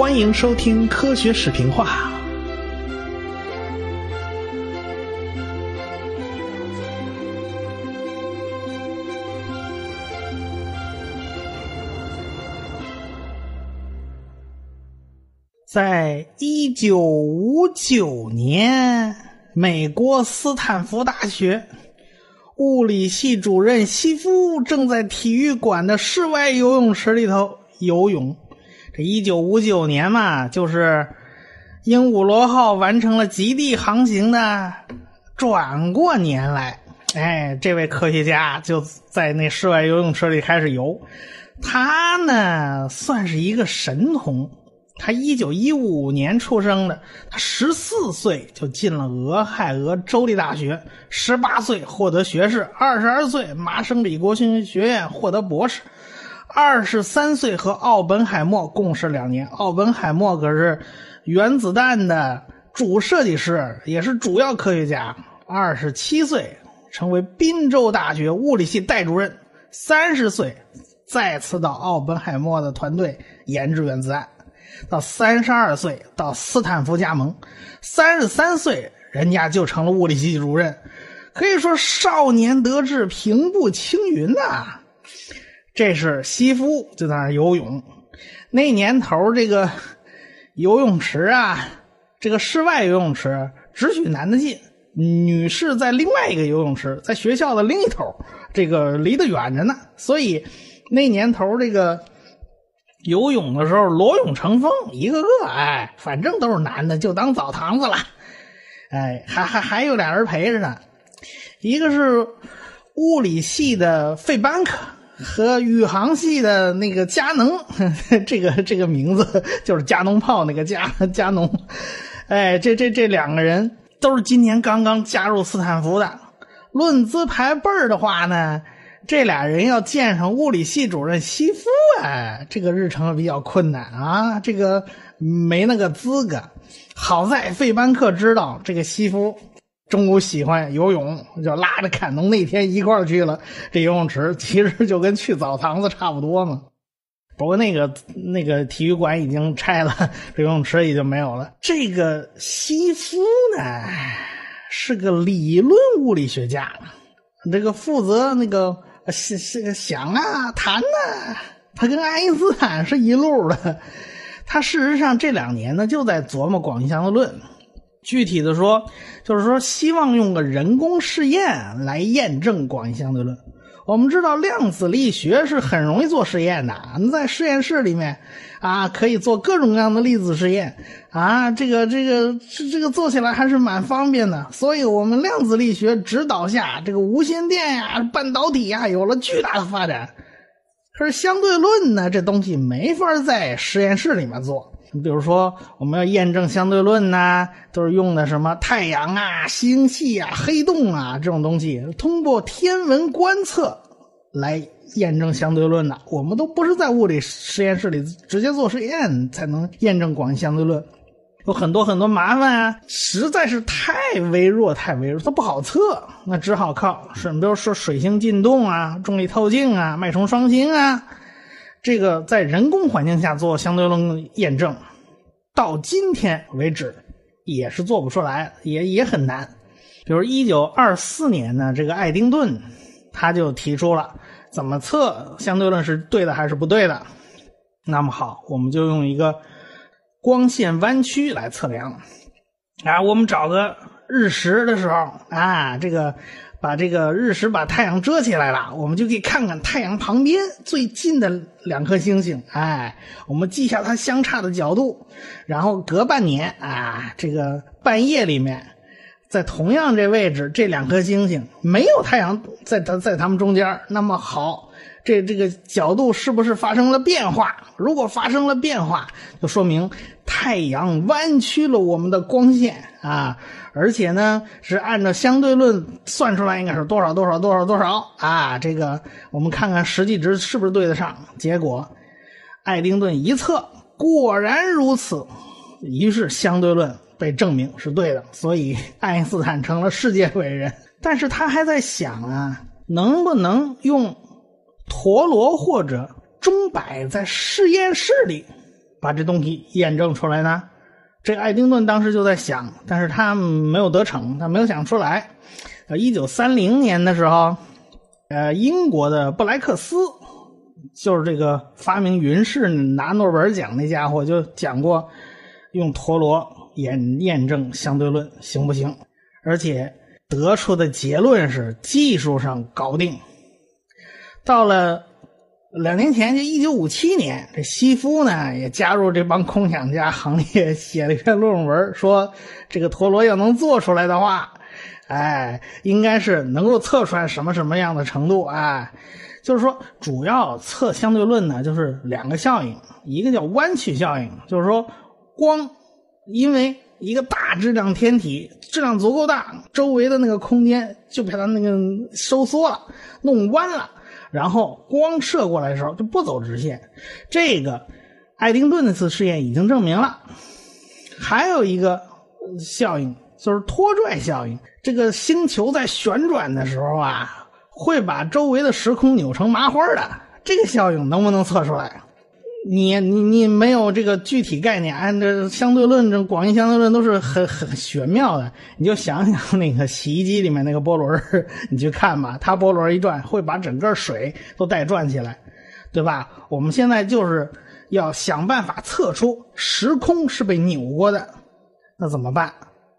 欢迎收听科学视频化。在一九五九年，美国斯坦福大学物理系主任西夫正在体育馆的室外游泳池里头游泳。这一九五九年嘛，就是鹦鹉螺号完成了极地航行的转过年来。哎，这位科学家就在那室外游泳池里开始游。他呢，算是一个神童。他一九一五年出生的，他十四岁就进了俄亥俄州立大学，十八岁获得学士，二十二岁麻省理工学院获得博士，二十三岁和奥本海默共事两年。奥本海默可是原子弹的主设计师，也是主要科学家。二十七岁成为宾州大学物理系代主任，三十岁再次到奥本海默的团队研制原子弹。到三十二岁到斯坦福加盟，三十三岁人家就成了物理系主任，可以说少年得志，平步青云呐。这是西夫就在那游泳，那年头这个游泳池啊，这个室外游泳池只许男的进，女士在另外一个游泳池，在学校的另一头，这个离得远着呢，所以那年头这个。游泳的时候裸泳成风，一个个哎，反正都是男的，就当澡堂子了。哎，还还还有俩人陪着呢，一个是物理系的费班克和宇航系的那个加农，这个这个名字就是加农炮那个加 加农。哎，这这这两个人都是今年刚刚加入斯坦福的。论资排辈儿的话呢？这俩人要见上物理系主任西夫，哎，这个日程比较困难啊，这个没那个资格。好在费班克知道这个西夫中午喜欢游泳，就拉着坎农那天一块去了这游泳池，其实就跟去澡堂子差不多嘛。不过那个那个体育馆已经拆了，这游泳池已经没有了。这个西夫呢，是个理论物理学家，这个负责那个。想想想啊，谈呐，他跟爱因斯坦是一路的。他事实上这两年呢，就在琢磨广义相对论。具体的说，就是说希望用个人工试验来验证广义相对论。我们知道量子力学是很容易做实验的，在实验室里面啊，可以做各种各样的粒子实验啊，这个这个这这个做起来还是蛮方便的。所以，我们量子力学指导下，这个无线电呀、半导体呀，有了巨大的发展。可是相对论呢，这东西没法在实验室里面做。你比如说，我们要验证相对论呐，都是用的什么太阳啊、星系啊、黑洞啊这种东西，通过天文观测来验证相对论的。我们都不是在物理实验室里直接做实验才能验证广义相对论，有很多很多麻烦啊，实在是太微弱、太微弱，它不好测，那只好靠什么？比如说水星进动啊、重力透镜啊、脉冲双星啊。这个在人工环境下做相对论验证，到今天为止也是做不出来，也也很难。比如一九二四年呢，这个爱丁顿他就提出了怎么测相对论是对的还是不对的。那么好，我们就用一个光线弯曲来测量。啊，我们找个日食的时候啊，这个。把这个日食把太阳遮起来了，我们就可以看看太阳旁边最近的两颗星星。哎，我们记下它相差的角度，然后隔半年啊，这个半夜里面，在同样这位置，这两颗星星没有太阳在它在它们中间，那么好，这这个角度是不是发生了变化？如果发生了变化，就说明太阳弯曲了我们的光线啊。而且呢，是按照相对论算出来应该是多少多少多少多少啊？这个我们看看实际值是不是对得上？结果，爱丁顿一测，果然如此，于是相对论被证明是对的，所以爱因斯坦成了世界伟人。但是他还在想啊，能不能用陀螺或者钟摆在实验室里把这东西验证出来呢？这个爱丁顿当时就在想，但是他没有得逞，他没有想出来。呃，一九三零年的时候，呃，英国的布莱克斯，就是这个发明云式拿诺贝尔奖那家伙，就讲过用陀螺验验证相对论行不行，而且得出的结论是技术上搞定。到了。两年前，就一九五七年，这西夫呢也加入这帮空想家行列，写了一篇论文，说这个陀螺要能做出来的话，哎，应该是能够测出来什么什么样的程度，哎，就是说主要测相对论呢，就是两个效应，一个叫弯曲效应，就是说光因为一个大质量天体质量足够大，周围的那个空间就被它那个收缩了，弄弯了。然后光射过来的时候就不走直线，这个爱丁顿那次试验已经证明了。还有一个效应就是拖拽效应，这个星球在旋转的时候啊，会把周围的时空扭成麻花的。这个效应能不能测出来？你你你没有这个具体概念，按这相对论，这广义相对论都是很很玄妙的。你就想想那个洗衣机里面那个波轮，你去看吧，它波轮一转，会把整个水都带转起来，对吧？我们现在就是要想办法测出时空是被扭过的，那怎么办？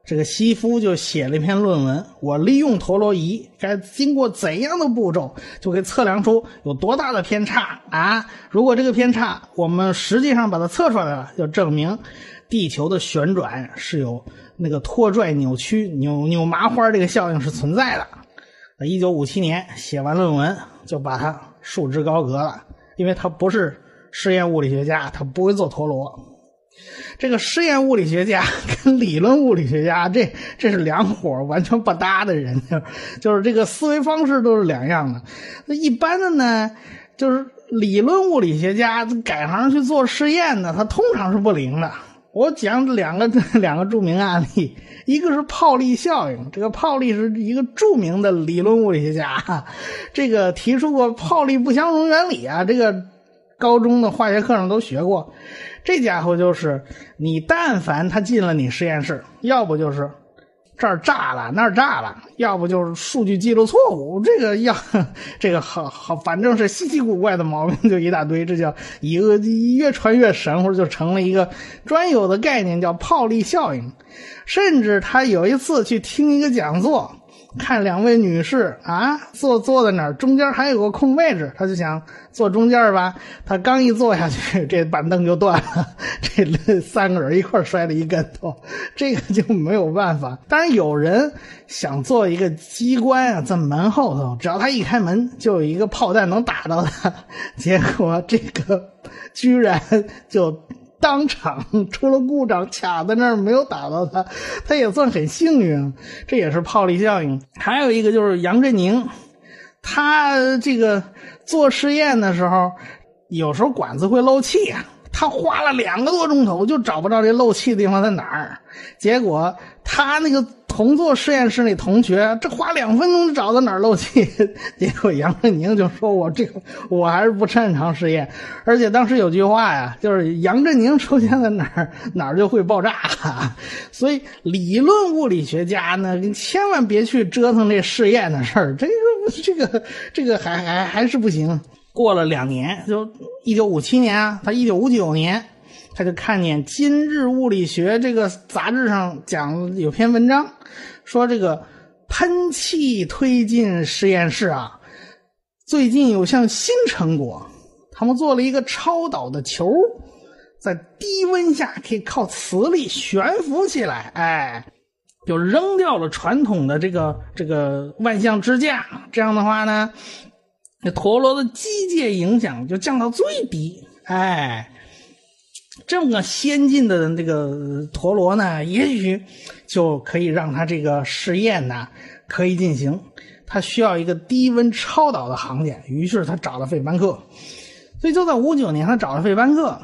这个西夫就写了一篇论文，我利用陀螺仪该经过怎样的步骤，就可以测量出有多大的偏差啊？如果这个偏差我们实际上把它测出来了，就证明地球的旋转是有那个拖拽、扭曲、扭扭麻花这个效应是存在的。那一九五七年写完论文，就把它束之高阁了，因为他不是实验物理学家，他不会做陀螺。这个实验物理学家 跟理论物理学家，这这是两伙完全不搭的人，就是这个思维方式都是两样的。那一般的呢，就是理论物理学家改行去做实验的，他通常是不灵的。我讲两个 两个著名案例，一个是泡利效应，这个泡利是一个著名的理论物理学家，这个提出过泡利不相容原理啊，这个高中的化学课上都学过。这家伙就是，你但凡他进了你实验室，要不就是这儿炸了那儿炸了，要不就是数据记录错误，这个要 这个好好，反正是稀奇古怪的毛病就一大堆，这叫一个越传越神乎，就成了一个专有的概念，叫泡利效应。甚至他有一次去听一个讲座。看两位女士啊，坐坐在那儿，中间还有个空位置，他就想坐中间吧。他刚一坐下去，这板凳就断了，这三个人一块摔了一跟头，这个就没有办法。当然有人想做一个机关啊，在门后头，只要他一开门，就有一个炮弹能打到他。结果这个居然就。当场出了故障，卡在那儿没有打到他，他也算很幸运。这也是炮力效应。还有一个就是杨振宁，他这个做实验的时候，有时候管子会漏气啊，他花了两个多钟头就找不到这漏气的地方在哪儿，结果他那个。同坐实验室那同学，这花两分钟就找到哪儿漏气，结果杨振宁就说：“我这个我还是不擅长实验。”而且当时有句话呀，就是杨振宁出现在哪儿，哪儿就会爆炸。所以理论物理学家呢，你千万别去折腾这试验的事儿，这个这个这个还还还是不行。过了两年，就一九五七年啊，他一九五九年。他就看见《今日物理学》这个杂志上讲有篇文章，说这个喷气推进实验室啊，最近有项新成果，他们做了一个超导的球，在低温下可以靠磁力悬浮起来，哎，就扔掉了传统的这个这个万向支架，这样的话呢，陀螺的机械影响就降到最低，哎。这么个先进的这个陀螺呢，也许就可以让它这个试验呢可以进行。它需要一个低温超导的航点，于是他找了费班克。所以就在五九年，他找了费班克。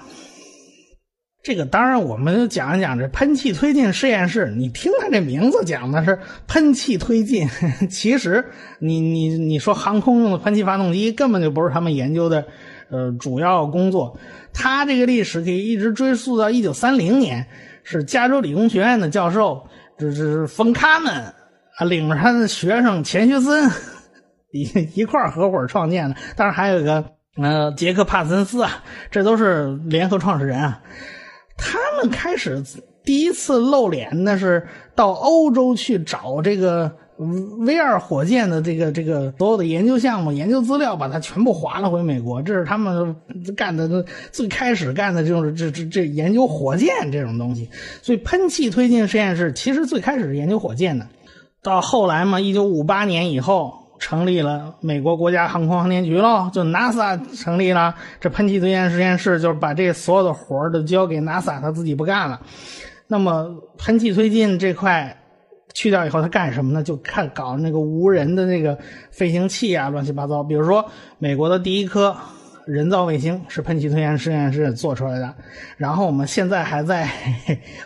这个当然，我们讲一讲这喷气推进实验室。你听他这名字讲的是 喷气推进，其实你你你说航空用的喷气发动机根本就不是他们研究的。呃主要工作。他这个历史可以一直追溯到一九三零年，是加州理工学院的教授，这是冯卡门啊，领着他的学生钱学森一一块合伙创建的。当然还有一个呃杰克帕森斯啊，这都是联合创始人啊。他们开始第一次露脸，那是到欧洲去找这个。V 二火箭的这个这个所有的研究项目、研究资料，把它全部划了回美国。这是他们干的最开始干的，就是这这这研究火箭这种东西。所以喷气推进实验室其实最开始是研究火箭的。到后来嘛，一九五八年以后成立了美国国家航空航天局喽，就 NASA 成立了。这喷气推进实验室就是把这所有的活都交给 NASA，他自己不干了。那么喷气推进这块。去掉以后，他干什么呢？就看搞那个无人的那个飞行器啊，乱七八糟。比如说，美国的第一颗人造卫星是喷气推进实验室做出来的。然后我们现在还在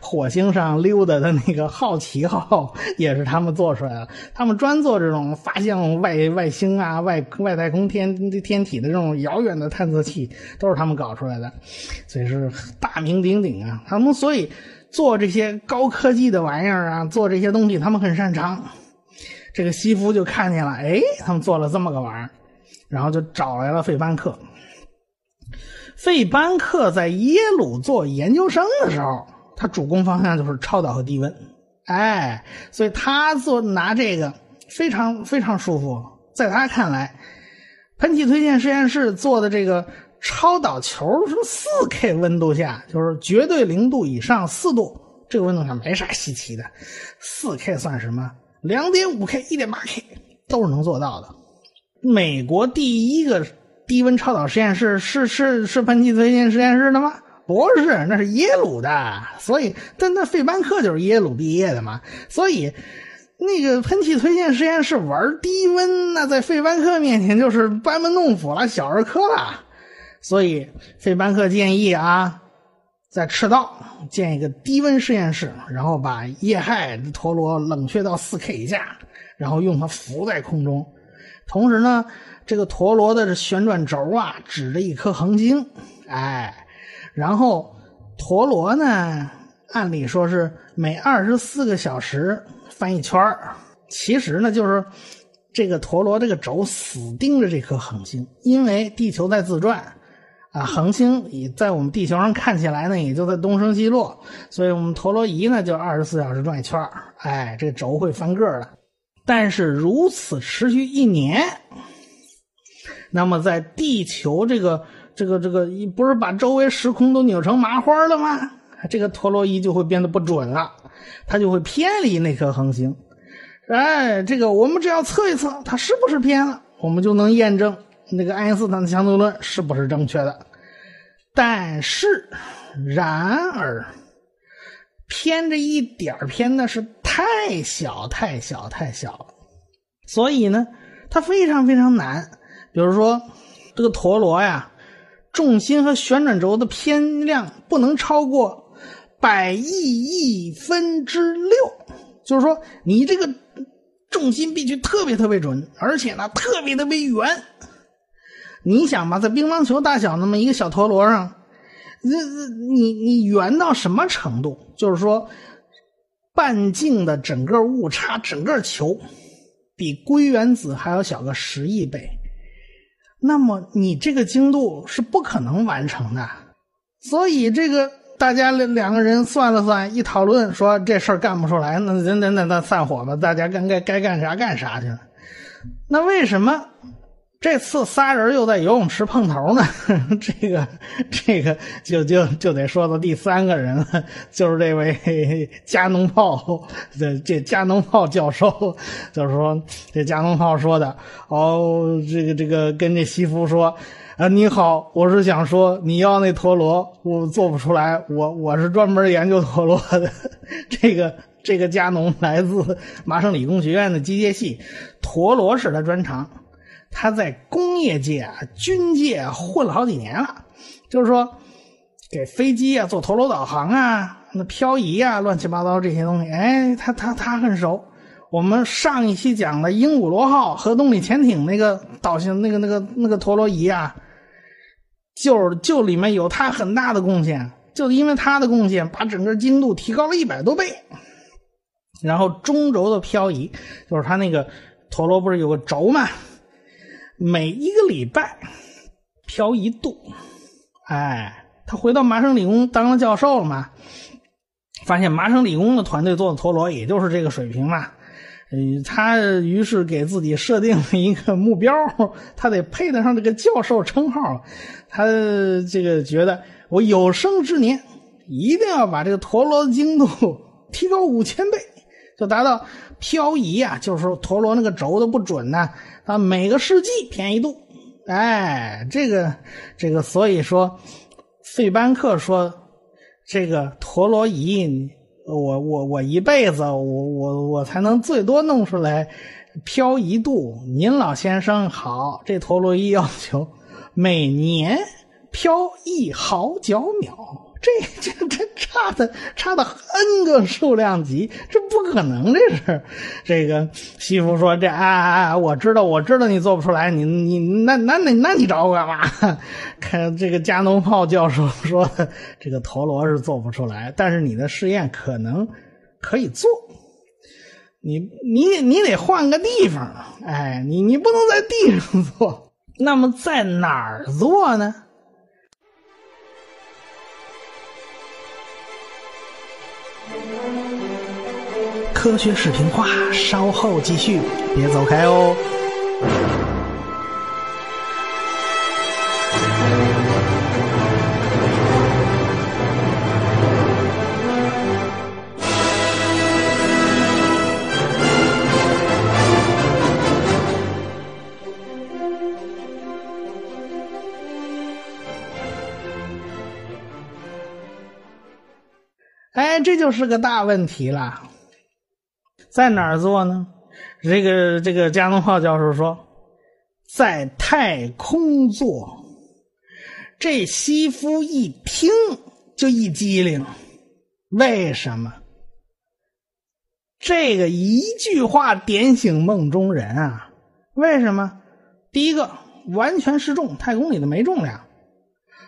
火星上溜达的那个好奇号也是他们做出来的。他们专做这种发现外外星啊、外外太空天天体的这种遥远的探测器，都是他们搞出来的，所以是大名鼎鼎啊。他们所以。做这些高科技的玩意儿啊，做这些东西，他们很擅长。这个西夫就看见了，哎，他们做了这么个玩意儿，然后就找来了费班克。费班克在耶鲁做研究生的时候，他主攻方向就是超导和低温，哎，所以他做拿这个非常非常舒服。在他看来，喷气推荐实验室做的这个。超导球是四 K 温度下，就是绝对零度以上四度，这个温度上没啥稀奇的。四 K 算什么？两点五 K、一点八 K 都是能做到的。美国第一个低温超导实验室是是是喷气推进实验室的吗？不是，那是耶鲁的。所以，但那费班克就是耶鲁毕业的嘛。所以，那个喷气推进实验室玩低温，那在费班克面前就是班门弄斧了，小儿科了。所以，费班克建议啊，在赤道建一个低温实验室，然后把液氦陀螺冷却到四 K 以下，然后用它浮在空中。同时呢，这个陀螺的这旋转轴啊，指着一颗恒星，哎，然后陀螺呢，按理说是每二十四个小时翻一圈其实呢，就是这个陀螺这个轴死盯着这颗恒星，因为地球在自转。啊，恒星也在我们地球上看起来呢，也就在东升西落，所以我们陀螺仪呢就二十四小时转一圈哎，这轴会翻个的。但是如此持续一年，那么在地球这个这个这个，不是把周围时空都扭成麻花了吗？这个陀螺仪就会变得不准了，它就会偏离那颗恒星。哎，这个我们只要测一测，它是不是偏了，我们就能验证。那个爱因斯坦的相对论是不是正确的？但是，然而，偏这一点偏的是太小、太小、太小了，所以呢，它非常非常难。比如说，这个陀螺呀，重心和旋转轴的偏量不能超过百亿亿分之六，就是说，你这个重心必须特别特别准，而且呢，特别特别圆。你想吧，在乒乓球大小那么一个小陀螺上，这这你你圆到什么程度？就是说，半径的整个误差，整个球比硅原子还要小个十亿倍，那么你这个精度是不可能完成的。所以这个大家两两个人算了算，一讨论说这事儿干不出来，那那那那散伙吧，大家该该该干啥干啥去了。那为什么？这次仨人又在游泳池碰头呢，这个这个就就就得说到第三个人了，就是这位加农炮的这加农炮教授，就是说这加农炮说的哦，这个这个跟这西夫说啊，你好，我是想说你要那陀螺，我做不出来，我我是专门研究陀螺的，这个这个加农来自麻省理工学院的机械系，陀螺是他专长。他在工业界啊、军界混了好几年了，就是说，给飞机啊做陀螺导航啊、那漂移啊、乱七八糟这些东西，哎，他他他很熟。我们上一期讲的鹦鹉螺号核动力潜艇那个导向那个那个那个陀螺仪啊，就就里面有他很大的贡献，就是因为他的贡献，把整个精度提高了一百多倍。然后中轴的漂移，就是他那个陀螺不是有个轴吗？每一个礼拜漂一度。哎，他回到麻省理工当了教授了嘛？发现麻省理工的团队做的陀螺也就是这个水平嘛。嗯，他于是给自己设定了一个目标，他得配得上这个教授称号。他这个觉得，我有生之年一定要把这个陀螺的精度提高五千倍，就达到漂移啊，就是陀螺那个轴的不准呢，啊，每个世纪偏一度。哎，这个这个，所以说费班克说这个陀螺仪。我我我一辈子，我我我才能最多弄出来漂一度。您老先生好，这陀螺仪要求每年漂一毫角秒。这这这差的差的 n 个数量级，这不可能，这是这个西服说这啊啊啊，我知道我知道你做不出来，你你那那那那你找我干嘛？看这个加农炮教授说这个陀螺是做不出来，但是你的试验可能可以做，你你你得换个地方，哎，你你不能在地上做，那么在哪儿做呢？科学视频化，稍后继续，别走开哦。哎，这就是个大问题了。在哪儿做呢？这个这个加农炮教授说，在太空做。这西夫一听就一激灵，为什么？这个一句话点醒梦中人啊！为什么？第一个，完全失重，太空里的没重量，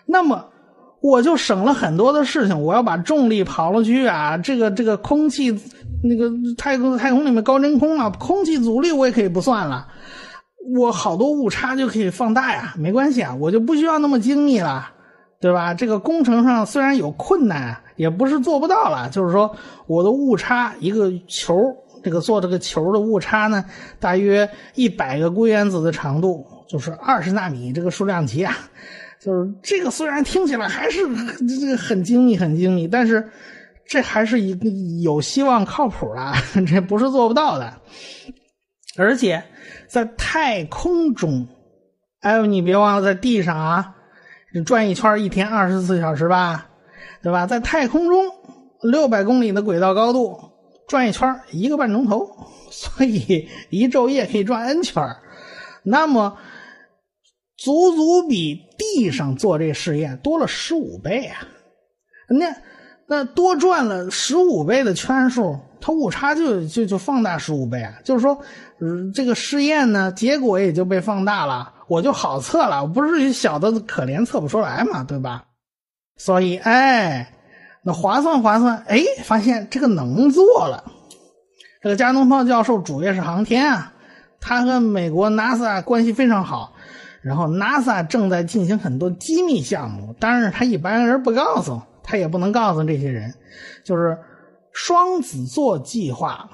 那么。我就省了很多的事情，我要把重力跑了去啊，这个这个空气，那个太空太空里面高真空啊，空气阻力我也可以不算了，我好多误差就可以放大呀，没关系啊，我就不需要那么精密了，对吧？这个工程上虽然有困难，也不是做不到了，就是说我的误差一个球，这个做这个球的误差呢，大约一百个硅原子的长度，就是二十纳米这个数量级啊。就是这个，虽然听起来还是 这个很精密、很精密，但是这还是一个有希望、靠谱的，这不是做不到的。而且在太空中，哎呦，你别忘了在地上啊，你转一圈一天二十四小时吧，对吧？在太空中六百公里的轨道高度转一圈一个半钟头，所以一昼夜可以转 n 圈那么。足足比地上做这试验多了十五倍啊！那那多转了十五倍的圈数，它误差就就就放大十五倍啊！就是说，嗯这个试验呢，结果也就被放大了，我就好测了，不是小的可怜测不出来嘛，对吧？所以，哎，那划算划算，哎，发现这个能做了。这个加农炮教授主业是航天啊，他和美国 NASA 关系非常好。然后，NASA 正在进行很多机密项目，但是他一般人不告诉，他也不能告诉这些人，就是双子座计划，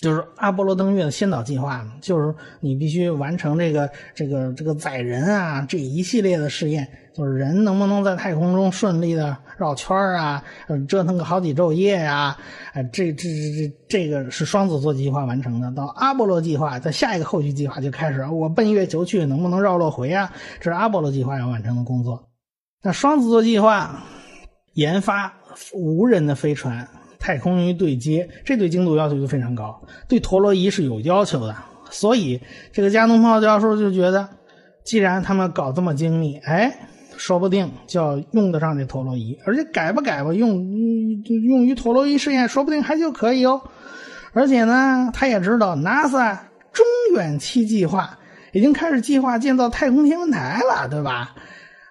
就是阿波罗登月的先导计划，就是你必须完成这个这个这个载人啊这一系列的试验。就是人能不能在太空中顺利的绕圈啊？折腾个好几昼夜呀？哎，这这这这这个是双子座计划完成的。到阿波罗计划，在下一个后续计划就开始，我奔月球去，能不能绕落回啊？这是阿波罗计划要完成的工作。那双子座计划研发无人的飞船，太空与对接，这对精度要求就非常高，对陀螺仪是有要求的。所以这个加农炮教授就觉得，既然他们搞这么精密，哎。说不定就要用得上这陀螺仪，而且改吧改吧，用用于陀螺仪试验，说不定还就可以哦。而且呢，他也知道 NASA 中远期计划已经开始计划建造太空天文台了，对吧？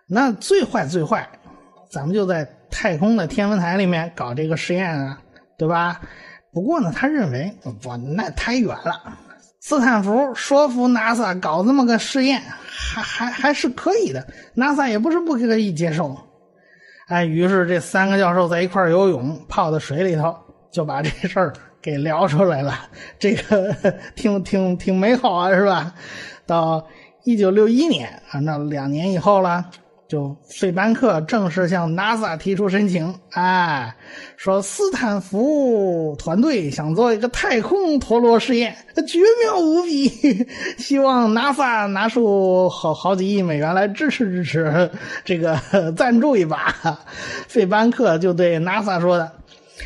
那最坏最坏，咱们就在太空的天文台里面搞这个实验啊，对吧？不过呢，他认为不，那太远了。斯坦福说服 NASA 搞这么个试验，还还还是可以的。NASA 也不是不可以接受。哎，于是这三个教授在一块游泳，泡在水里头，就把这事儿给聊出来了。这个挺挺挺美好啊，是吧？到一九六一年啊，那两年以后了。就费班克正式向 NASA 提出申请，哎，说斯坦福团队想做一个太空陀螺试验，绝妙无比，希望 NASA 拿出好好几亿美元来支持支持，这个赞助一把。费班克就对 NASA 说的：“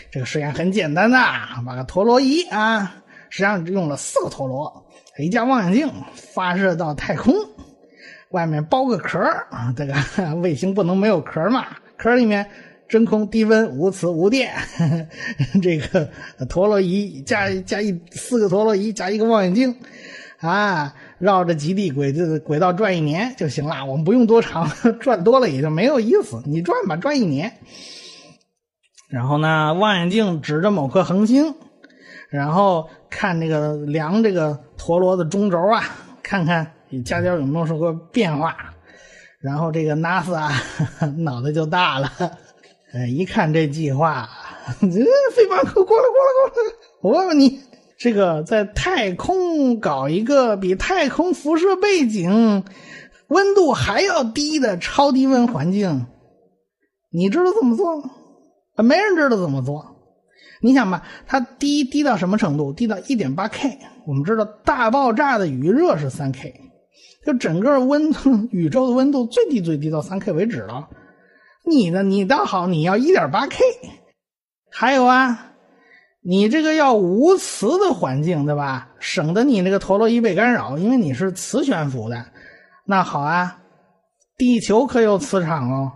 这个实验很简单的，把个陀螺仪啊，实际上只用了四个陀螺，一架望远镜发射到太空。”外面包个壳啊，这个 卫星不能没有壳嘛？壳里面真空、低温、无磁、无电，这个陀螺仪加加一四个陀螺仪加一个望远镜啊，绕着极地轨这轨道转一年就行了。我们不用多长，转多了也就没有意思。你转吧，转一年。然后呢，望远镜指着某颗恒星，然后看这个量这个陀螺的中轴啊，看看。你加点有没有什么变化？然后这个 NASA 脑袋就大了，呃，一看这计划，这飞马可过来过来过来！我问问你，这个在太空搞一个比太空辐射背景温度还要低的超低温环境，你知道怎么做吗？没人知道怎么做。你想吧，它低低到什么程度？低到一点八 K。我们知道大爆炸的余热是三 K。就整个温度，宇宙的温度最低最低到三 K 为止了。你呢？你倒好，你要一点八 K。还有啊，你这个要无磁的环境，对吧？省得你那个陀螺仪被干扰，因为你是磁悬浮的。那好啊，地球可有磁场哦。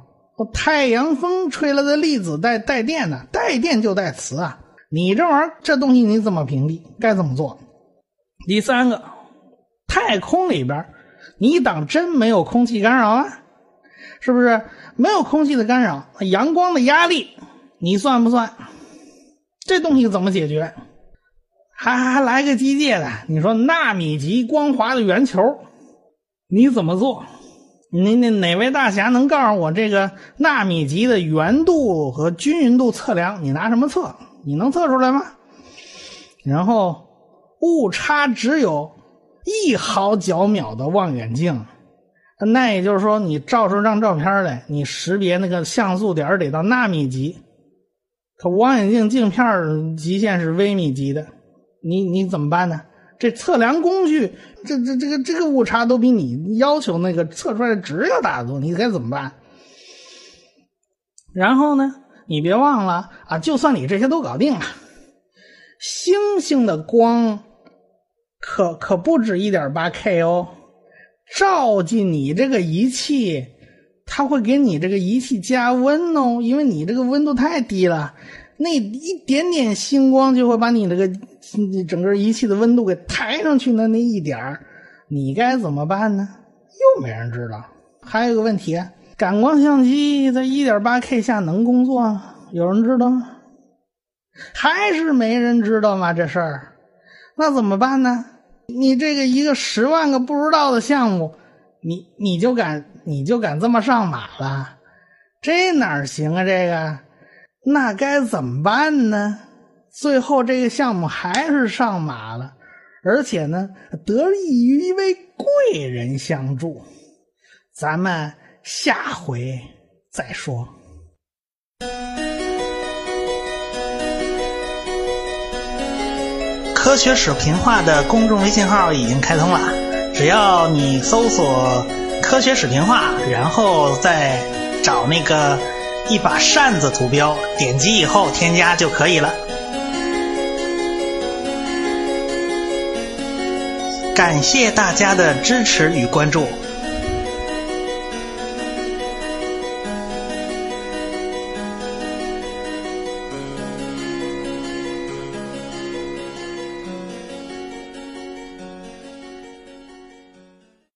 太阳风吹来的粒子带带电的，带电就带磁啊。你这玩意儿，这东西你怎么屏蔽？该怎么做？第三个，太空里边。你当真没有空气干扰啊？是不是没有空气的干扰？阳光的压力你算不算？这东西怎么解决？还还还来个机械的？你说纳米级光滑的圆球，你怎么做？你那哪位大侠能告诉我这个纳米级的圆度和均匀度测量？你拿什么测？你能测出来吗？然后误差只有。一毫角秒的望远镜，那也就是说，你照出张照片来，你识别那个像素点得到纳米级，可望远镜镜片极限是微米级的，你你怎么办呢？这测量工具，这这这个这个误差都比你要求那个测出来的值要大得多，你该怎么办？然后呢，你别忘了啊，就算你这些都搞定了，星星的光。可可不止一点八 K 哦，照进你这个仪器，它会给你这个仪器加温哦，因为你这个温度太低了，那一点点星光就会把你这个整个仪器的温度给抬上去，的那一点你该怎么办呢？又没人知道。还有个问题，感光相机在一点八 K 下能工作？有人知道吗？还是没人知道吗？这事儿。那怎么办呢？你这个一个十万个不知道的项目，你你就敢你就敢这么上马了？这哪行啊？这个那该怎么办呢？最后这个项目还是上马了，而且呢，得益于一位贵人相助。咱们下回再说。科学史平话的公众微信号已经开通了，只要你搜索“科学史平话”，然后再找那个一把扇子图标，点击以后添加就可以了。感谢大家的支持与关注。